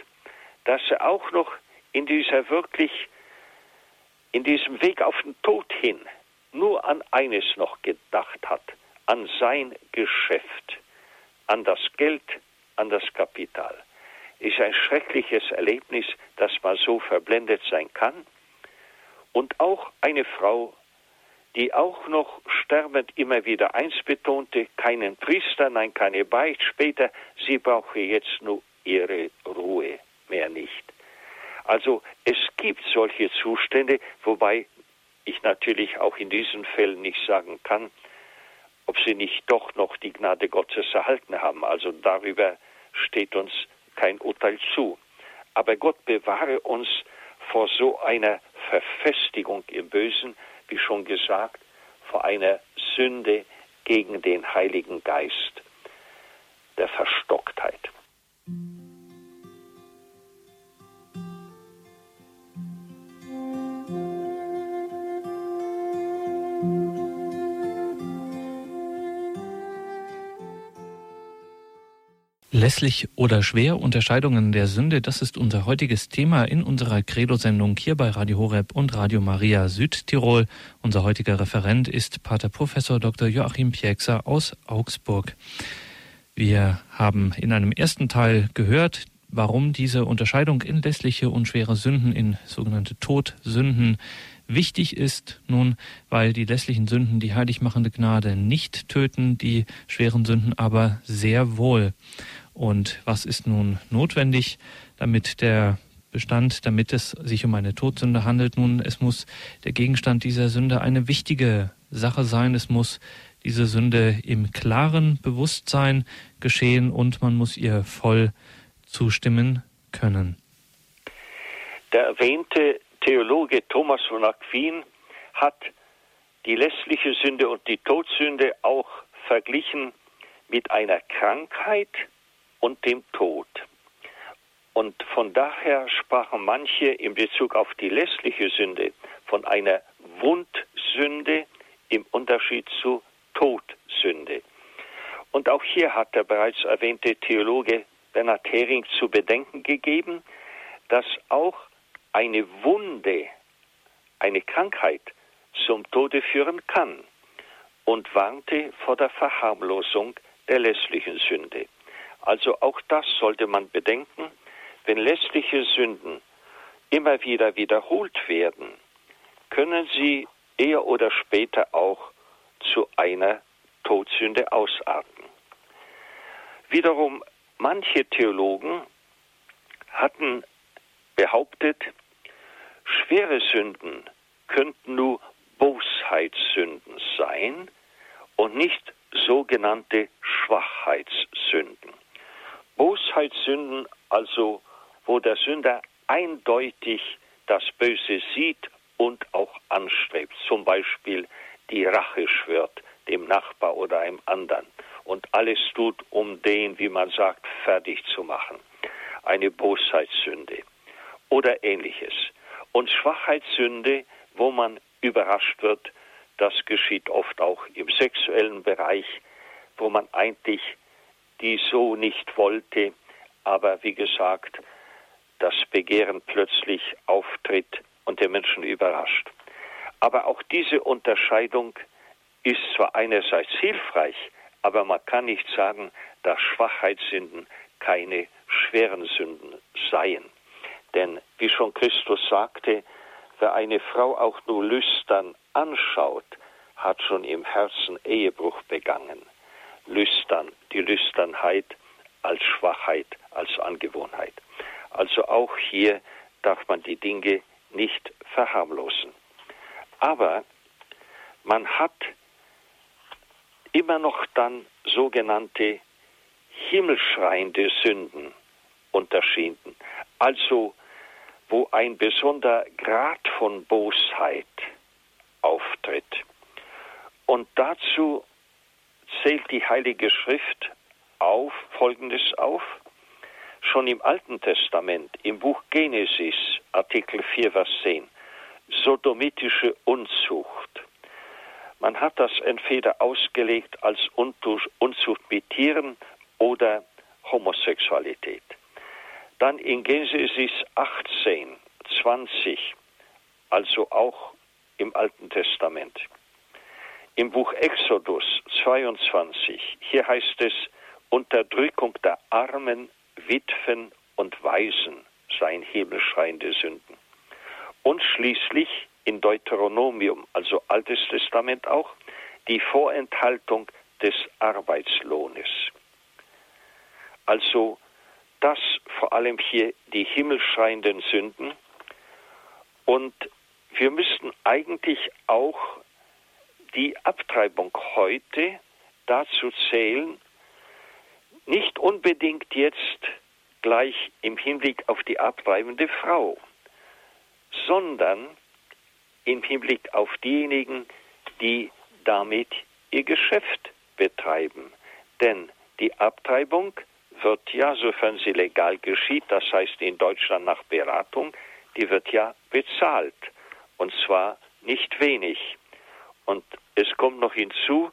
B: dass er auch noch in dieser wirklich, in diesem Weg auf den Tod hin nur an eines noch gedacht hat, an sein Geschäft, an das Geld, an das Kapital. Ist ein schreckliches Erlebnis, dass man so verblendet sein kann. Und auch eine Frau, die auch noch sterbend immer wieder eins betonte, keinen Priester, nein, keine Beicht, später, sie brauche jetzt nur ihre Ruhe, mehr nicht. Also es gibt solche Zustände, wobei ich natürlich auch in diesen Fällen nicht sagen kann, ob sie nicht doch noch die Gnade Gottes erhalten haben. Also darüber steht uns kein Urteil zu. Aber Gott bewahre uns vor so einer Verfestigung im Bösen, wie schon gesagt, vor einer Sünde gegen den Heiligen Geist, der Verstocktheit.
A: Lässlich oder schwer Unterscheidungen der Sünde, das ist unser heutiges Thema in unserer Credo-Sendung hier bei Radio Horeb und Radio Maria Südtirol. Unser heutiger Referent ist Pater Professor Dr. Joachim Piekser aus Augsburg. Wir haben in einem ersten Teil gehört, warum diese Unterscheidung in lässliche und schwere Sünden, in sogenannte Todsünden, wichtig ist, nun, weil die lässlichen Sünden die heiligmachende Gnade nicht töten, die schweren Sünden aber sehr wohl. Und was ist nun notwendig, damit der Bestand, damit es sich um eine Todsünde handelt? Nun, es muss der Gegenstand dieser Sünde eine wichtige Sache sein. Es muss diese Sünde im klaren Bewusstsein geschehen und man muss ihr voll zustimmen können.
B: Der erwähnte Theologe Thomas von Aquin hat die lässliche Sünde und die Todsünde auch verglichen mit einer Krankheit, und dem Tod. Und von daher sprachen manche in Bezug auf die lässliche Sünde von einer Wundsünde im Unterschied zu Todsünde. Und auch hier hat der bereits erwähnte Theologe Bernhard Hering zu bedenken gegeben, dass auch eine Wunde, eine Krankheit zum Tode führen kann und warnte vor der Verharmlosung der lässlichen Sünde. Also auch das sollte man bedenken, wenn lässliche Sünden immer wieder wiederholt werden, können sie eher oder später auch zu einer Todsünde ausarten. Wiederum, manche Theologen hatten behauptet, schwere Sünden könnten nur Bosheitssünden sein und nicht sogenannte Schwachheitssünden. Bosheitssünden, also wo der Sünder eindeutig das Böse sieht und auch anstrebt, zum Beispiel die Rache schwört dem Nachbar oder einem anderen und alles tut, um den, wie man sagt, fertig zu machen. Eine Bosheitssünde oder ähnliches. Und Schwachheitssünde, wo man überrascht wird, das geschieht oft auch im sexuellen Bereich, wo man eigentlich die so nicht wollte, aber wie gesagt, das Begehren plötzlich auftritt und den Menschen überrascht. Aber auch diese Unterscheidung ist zwar einerseits hilfreich, aber man kann nicht sagen, dass Schwachheitssünden keine schweren Sünden seien. Denn wie schon Christus sagte, wer eine Frau auch nur lüstern anschaut, hat schon im Herzen Ehebruch begangen. Lüstern, die Lüsternheit als Schwachheit, als Angewohnheit. Also auch hier darf man die Dinge nicht verharmlosen. Aber man hat immer noch dann sogenannte himmelschreiende Sünden unterschieden. Also wo ein besonderer Grad von Bosheit auftritt. Und dazu zählt die Heilige Schrift auf Folgendes auf. Schon im Alten Testament, im Buch Genesis, Artikel 4, Vers 10, sodomitische Unzucht. Man hat das entweder ausgelegt als Unzucht mit Tieren oder Homosexualität. Dann in Genesis 18, 20, also auch im Alten Testament. Im Buch Exodus 22, hier heißt es, Unterdrückung der Armen, Witwen und Waisen seien himmelschreiende Sünden. Und schließlich in Deuteronomium, also Altes Testament auch, die Vorenthaltung des Arbeitslohnes. Also das vor allem hier die himmelschreienden Sünden. Und wir müssten eigentlich auch die Abtreibung heute dazu zählen, nicht unbedingt jetzt gleich im Hinblick auf die abtreibende Frau, sondern im Hinblick auf diejenigen, die damit ihr Geschäft betreiben. Denn die Abtreibung wird ja, sofern sie legal geschieht, das heißt in Deutschland nach Beratung, die wird ja bezahlt. Und zwar nicht wenig. Und es kommt noch hinzu,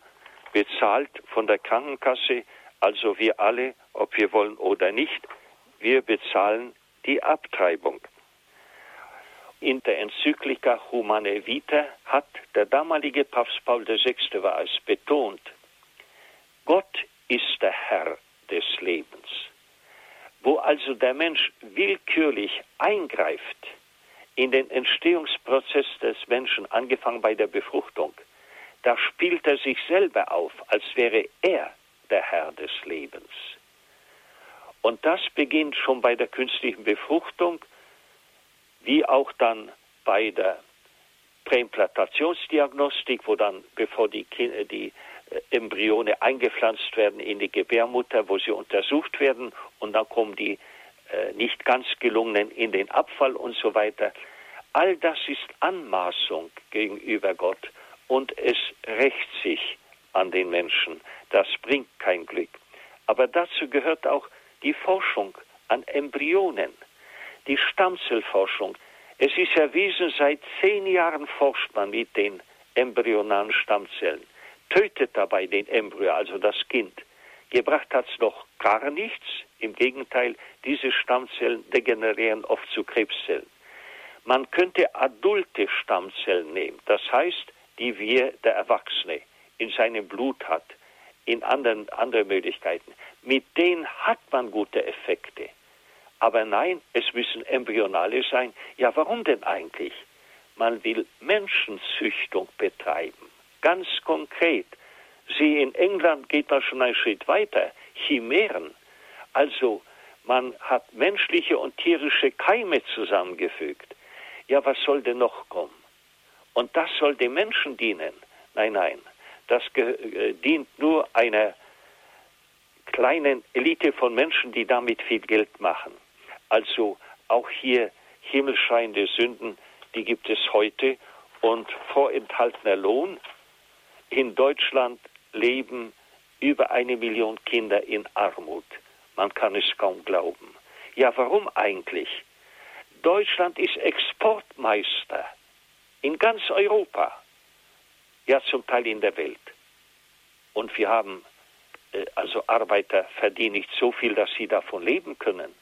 B: bezahlt von der Krankenkasse, also wir alle, ob wir wollen oder nicht, wir bezahlen die Abtreibung. In der Enzyklika Humane Vita hat der damalige Papst Paul VI. war es betont, Gott ist der Herr des Lebens. Wo also der Mensch willkürlich eingreift in den Entstehungsprozess des Menschen, angefangen bei der Befruchtung, da spielt er sich selber auf, als wäre er der Herr des Lebens. Und das beginnt schon bei der künstlichen Befruchtung, wie auch dann bei der Präimplantationsdiagnostik, wo dann, bevor die, die äh, Embryone eingepflanzt werden in die Gebärmutter, wo sie untersucht werden und dann kommen die äh, nicht ganz gelungenen in den Abfall und so weiter. All das ist Anmaßung gegenüber Gott und es rächt sich an den Menschen. Das bringt kein Glück. Aber dazu gehört auch die Forschung an Embryonen, die Stammzellforschung. Es ist erwiesen, seit zehn Jahren forscht man mit den embryonalen Stammzellen tötet dabei den Embryo, also das Kind. Gebracht hat es noch gar nichts. Im Gegenteil, diese Stammzellen degenerieren oft zu Krebszellen. Man könnte adulte Stammzellen nehmen, das heißt, die wir, der Erwachsene, in seinem Blut hat, in anderen andere Möglichkeiten. Mit denen hat man gute Effekte. Aber nein, es müssen embryonale sein. Ja, warum denn eigentlich? Man will Menschenzüchtung betreiben. Ganz konkret. Sie in England geht man schon einen Schritt weiter. Chimären. Also man hat menschliche und tierische Keime zusammengefügt. Ja, was soll denn noch kommen? Und das soll dem Menschen dienen. Nein, nein. Das äh, dient nur einer kleinen Elite von Menschen, die damit viel Geld machen. Also auch hier himmelschreiende Sünden, die gibt es heute und vorenthaltener Lohn in Deutschland leben über eine Million Kinder in Armut. Man kann es kaum glauben. Ja, warum eigentlich? Deutschland ist Exportmeister in ganz Europa, ja zum Teil in der Welt. Und wir haben, äh, also Arbeiter verdienen nicht so viel, dass sie davon leben können.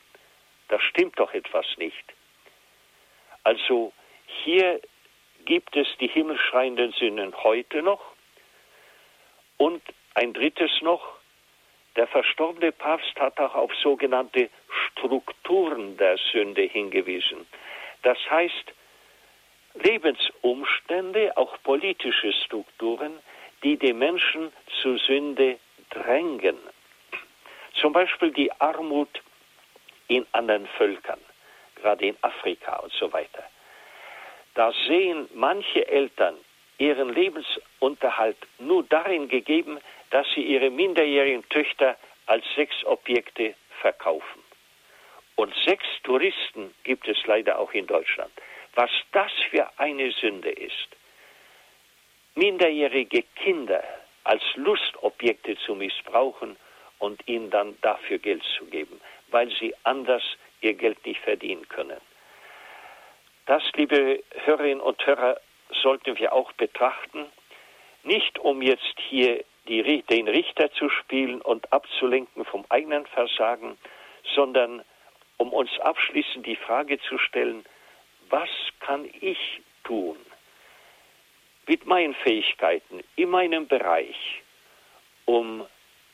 B: Das stimmt doch etwas nicht. Also hier gibt es die himmelschreienden Sünden heute noch? Und ein drittes noch, der verstorbene Papst hat auch auf sogenannte Strukturen der Sünde hingewiesen. Das heißt, Lebensumstände, auch politische Strukturen, die die Menschen zu Sünde drängen. Zum Beispiel die Armut in anderen Völkern, gerade in Afrika und so weiter. Da sehen manche Eltern ihren Lebensunterhalt nur darin gegeben, dass sie ihre minderjährigen Töchter als Sexobjekte verkaufen. Und Sextouristen gibt es leider auch in Deutschland. Was das für eine Sünde ist, minderjährige Kinder als Lustobjekte zu missbrauchen und ihnen dann dafür Geld zu geben, weil sie anders ihr Geld nicht verdienen können. Das, liebe Hörerinnen und Hörer, sollten wir auch betrachten, nicht um jetzt hier die, den Richter zu spielen und abzulenken vom eigenen Versagen, sondern um uns abschließend die Frage zu stellen, was kann ich tun mit meinen Fähigkeiten in meinem Bereich, um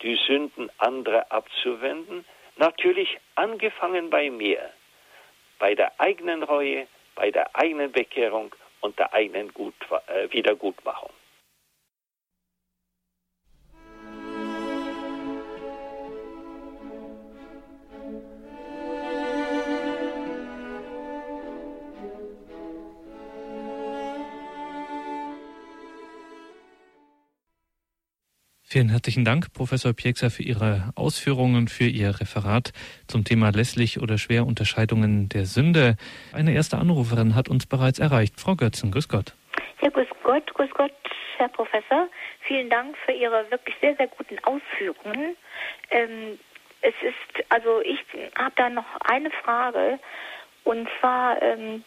B: die Sünden anderer abzuwenden? Natürlich angefangen bei mir, bei der eigenen Reue, bei der eigenen Bekehrung und der eigenen Gut, äh, Wiedergutmachung.
A: Vielen herzlichen Dank, Professor Piekser, für Ihre Ausführungen, für Ihr Referat zum Thema lässlich oder schwer Unterscheidungen der Sünde. Eine erste Anruferin hat uns bereits erreicht. Frau Götzen, grüß Gott.
C: Ja, grüß Gott, grüß Gott, Herr Professor. Vielen Dank für Ihre wirklich sehr, sehr guten Ausführungen. Ähm, es ist, also ich habe da noch eine Frage. Und zwar, ähm,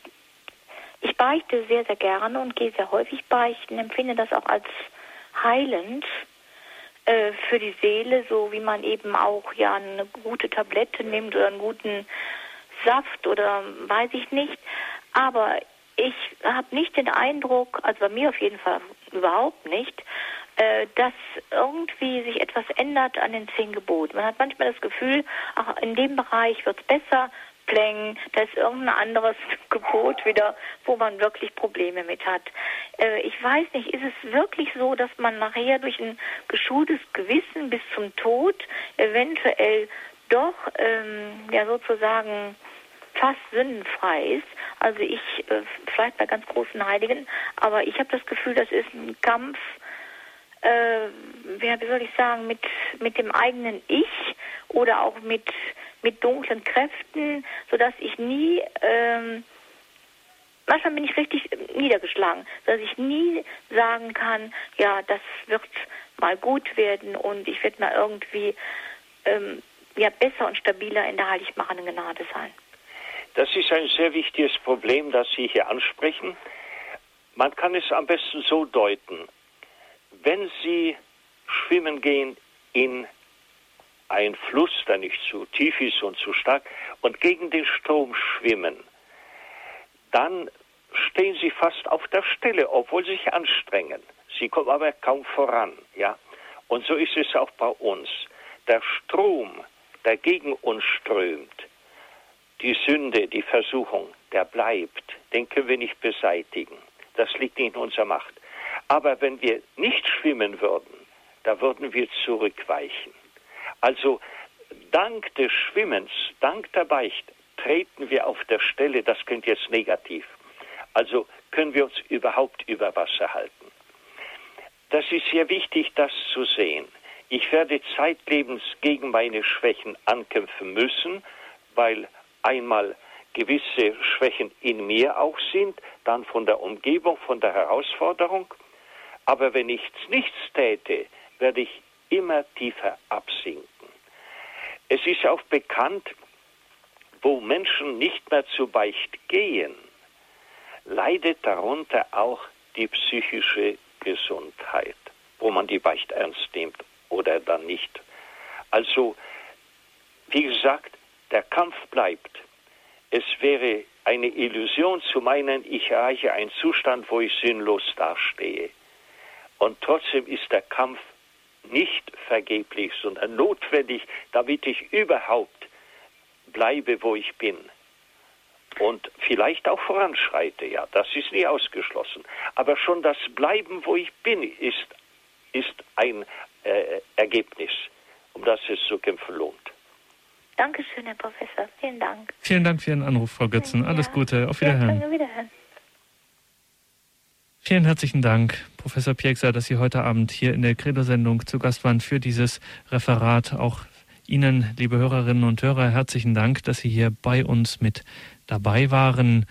C: ich beichte sehr, sehr gerne und gehe sehr häufig beichten, empfinde das auch als heilend. Äh, für die Seele, so wie man eben auch ja eine gute Tablette nimmt oder einen guten Saft oder weiß ich nicht. Aber ich habe nicht den Eindruck, also bei mir auf jeden Fall überhaupt nicht, äh, dass irgendwie sich etwas ändert an den zehn Geboten. Man hat manchmal das Gefühl, ach, in dem Bereich wird es besser, Klängen, da ist irgendein anderes Gebot wieder, wo man wirklich Probleme mit hat. Äh, ich weiß nicht, ist es wirklich so, dass man nachher durch ein geschultes Gewissen bis zum Tod eventuell doch ähm, ja sozusagen fast sündenfrei ist. Also ich, äh, vielleicht bei ganz großen Heiligen, aber ich habe das Gefühl, das ist ein Kampf, äh, wie soll ich sagen, mit, mit dem eigenen Ich oder auch mit mit dunklen Kräften, sodass ich nie, ähm, manchmal bin ich richtig niedergeschlagen, dass ich nie sagen kann, ja, das wird mal gut werden und ich werde mal irgendwie ähm, ja, besser und stabiler in der heiligmachenden Gnade sein.
B: Das ist ein sehr wichtiges Problem, das Sie hier ansprechen. Man kann es am besten so deuten. Wenn Sie schwimmen gehen in ein Fluss, der nicht zu tief ist und zu stark, und gegen den Strom schwimmen, dann stehen sie fast auf der Stelle, obwohl sie sich anstrengen. Sie kommen aber kaum voran, ja. Und so ist es auch bei uns. Der Strom, der gegen uns strömt, die Sünde, die Versuchung, der bleibt. Den können wir nicht beseitigen. Das liegt nicht in unserer Macht. Aber wenn wir nicht schwimmen würden, da würden wir zurückweichen. Also dank des Schwimmens, dank der Beicht, treten wir auf der Stelle, das klingt jetzt negativ. Also können wir uns überhaupt über Wasser halten. Das ist sehr wichtig, das zu sehen. Ich werde zeitlebens gegen meine Schwächen ankämpfen müssen, weil einmal gewisse Schwächen in mir auch sind, dann von der Umgebung, von der Herausforderung. Aber wenn ich nichts täte, werde ich immer tiefer absinken. Es ist auch bekannt, wo Menschen nicht mehr zu Beicht gehen, leidet darunter auch die psychische Gesundheit, wo man die Beicht ernst nimmt oder dann nicht. Also, wie gesagt, der Kampf bleibt. Es wäre eine Illusion zu meinen, ich erreiche einen Zustand, wo ich sinnlos dastehe. Und trotzdem ist der Kampf nicht vergeblich, sondern notwendig, damit ich überhaupt bleibe, wo ich bin. Und vielleicht auch voranschreite, ja, das ist nie ausgeschlossen. Aber schon das Bleiben, wo ich bin, ist, ist ein äh, Ergebnis, um das es zu kämpfen lohnt.
C: Dankeschön, Herr Professor. Vielen Dank.
A: Vielen Dank für Ihren Anruf, Frau Götzen. Alles ja. Gute. Auf Wiederhören. Ja, wiederhören. Vielen herzlichen Dank, Professor Piekser, dass Sie heute Abend hier in der Credo-Sendung zu Gast waren für dieses Referat. Auch Ihnen, liebe Hörerinnen und Hörer, herzlichen Dank, dass Sie hier bei uns mit dabei waren.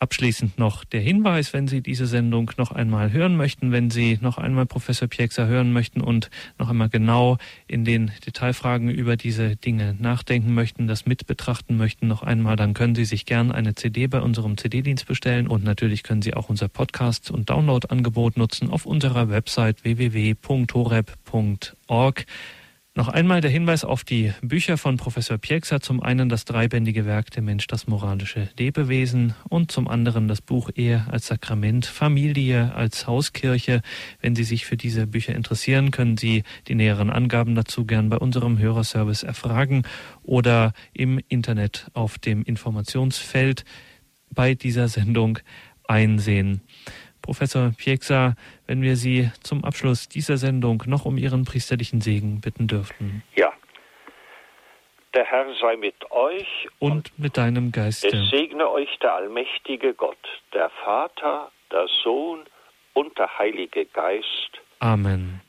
A: Abschließend noch der Hinweis, wenn Sie diese Sendung noch einmal hören möchten, wenn Sie noch einmal Professor Piekser hören möchten und noch einmal genau in den Detailfragen über diese Dinge nachdenken möchten, das mit betrachten möchten noch einmal, dann können Sie sich gern eine CD bei unserem CD-Dienst bestellen und natürlich können Sie auch unser Podcast- und Download-Angebot nutzen auf unserer Website www.horeb.org. Noch einmal der Hinweis auf die Bücher von Professor Piekser. Zum einen das dreibändige Werk Der Mensch, das moralische Lebewesen und zum anderen das Buch Ehe als Sakrament, Familie als Hauskirche. Wenn Sie sich für diese Bücher interessieren, können Sie die näheren Angaben dazu gern bei unserem Hörerservice erfragen oder im Internet auf dem Informationsfeld bei dieser Sendung einsehen. Professor Pieksa, wenn wir Sie zum Abschluss dieser Sendung noch um Ihren priesterlichen Segen bitten dürften.
B: Ja. Der Herr sei mit euch
A: und, und mit deinem Geiste.
B: Es segne euch der allmächtige Gott, der Vater, der Sohn und der Heilige Geist.
A: Amen.